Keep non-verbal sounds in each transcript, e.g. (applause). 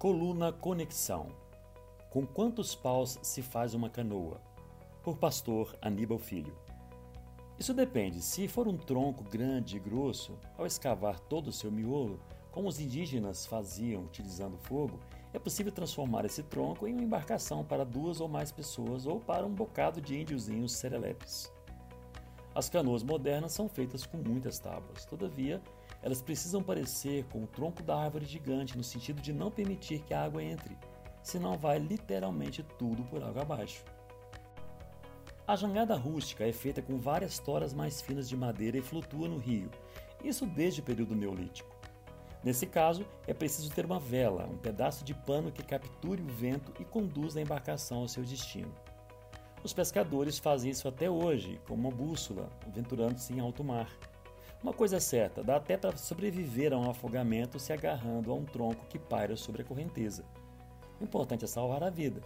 Coluna Conexão. Com quantos paus se faz uma canoa? Por pastor Aníbal Filho. Isso depende. Se for um tronco grande e grosso, ao escavar todo o seu miolo, como os indígenas faziam utilizando fogo, é possível transformar esse tronco em uma embarcação para duas ou mais pessoas ou para um bocado de índiozinhos serelepes. As canoas modernas são feitas com muitas tábuas, todavia, elas precisam parecer com o tronco da árvore gigante no sentido de não permitir que a água entre, senão vai literalmente tudo por água abaixo. A jangada rústica é feita com várias toras mais finas de madeira e flutua no rio, isso desde o período neolítico. Nesse caso, é preciso ter uma vela, um pedaço de pano que capture o vento e conduza a embarcação ao seu destino. Os pescadores fazem isso até hoje, com uma bússola, aventurando-se em alto mar. Uma coisa é certa, dá até para sobreviver a um afogamento se agarrando a um tronco que paira sobre a correnteza. O importante é salvar a vida.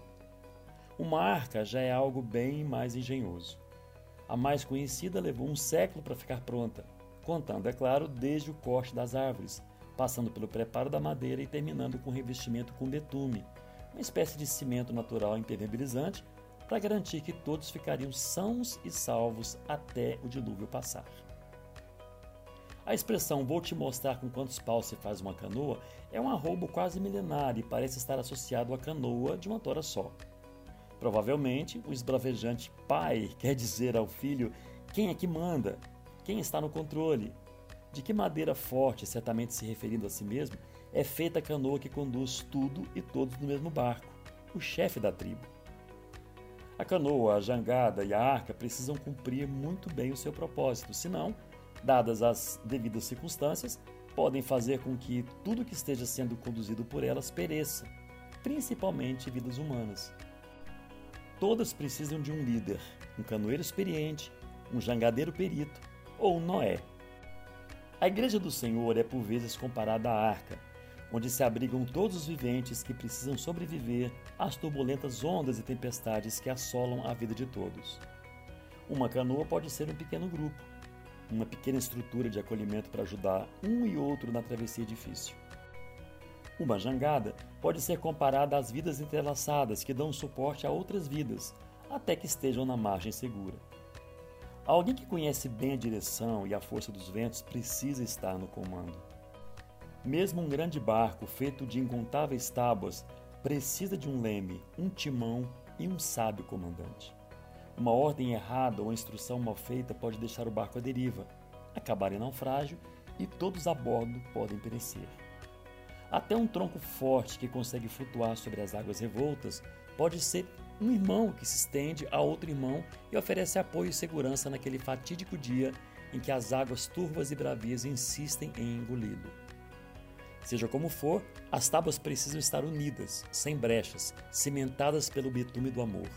Uma arca já é algo bem mais engenhoso. A mais conhecida levou um século para ficar pronta, contando, é claro, desde o corte das árvores, passando pelo preparo da madeira e terminando com revestimento com betume, uma espécie de cimento natural impermeabilizante, para garantir que todos ficariam sãos e salvos até o dilúvio passar. A expressão vou te mostrar com quantos paus se faz uma canoa é um arrobo quase milenar e parece estar associado à canoa de uma tora só. Provavelmente, o esbravejante pai (laughs) quer dizer ao filho quem é que manda, quem está no controle. De que madeira forte, certamente se referindo a si mesmo, é feita a canoa que conduz tudo e todos no mesmo barco, o chefe da tribo. A canoa, a jangada e a arca precisam cumprir muito bem o seu propósito, senão dadas as devidas circunstâncias, podem fazer com que tudo que esteja sendo conduzido por elas pereça, principalmente vidas humanas. Todas precisam de um líder, um canoeiro experiente, um jangadeiro perito ou um Noé. A Igreja do Senhor é por vezes comparada à arca, onde se abrigam todos os viventes que precisam sobreviver às turbulentas ondas e tempestades que assolam a vida de todos. Uma canoa pode ser um pequeno grupo, uma pequena estrutura de acolhimento para ajudar um e outro na travessia difícil. Uma jangada pode ser comparada às vidas entrelaçadas que dão suporte a outras vidas, até que estejam na margem segura. Alguém que conhece bem a direção e a força dos ventos precisa estar no comando. Mesmo um grande barco feito de incontáveis tábuas precisa de um leme, um timão e um sábio comandante. Uma ordem errada ou instrução mal feita pode deixar o barco à deriva, acabar em naufrágio e todos a bordo podem perecer. Até um tronco forte que consegue flutuar sobre as águas revoltas pode ser um irmão que se estende a outro irmão e oferece apoio e segurança naquele fatídico dia em que as águas turvas e bravias insistem em engoli-lo. Seja como for, as tábuas precisam estar unidas, sem brechas, cimentadas pelo betume do amor.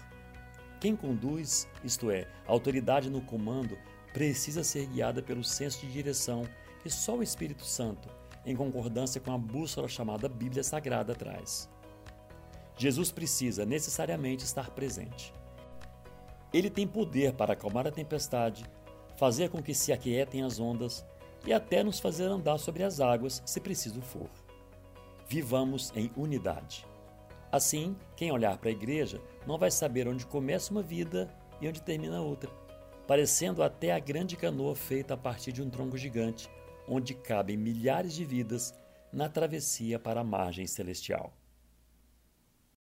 Quem conduz, isto é, a autoridade no comando, precisa ser guiada pelo senso de direção que só o Espírito Santo, em concordância com a bússola chamada Bíblia Sagrada, traz. Jesus precisa necessariamente estar presente. Ele tem poder para acalmar a tempestade, fazer com que se aquietem as ondas e até nos fazer andar sobre as águas, se preciso for. Vivamos em unidade. Assim, quem olhar para a igreja não vai saber onde começa uma vida e onde termina outra, parecendo até a grande canoa feita a partir de um tronco gigante, onde cabem milhares de vidas na travessia para a margem celestial.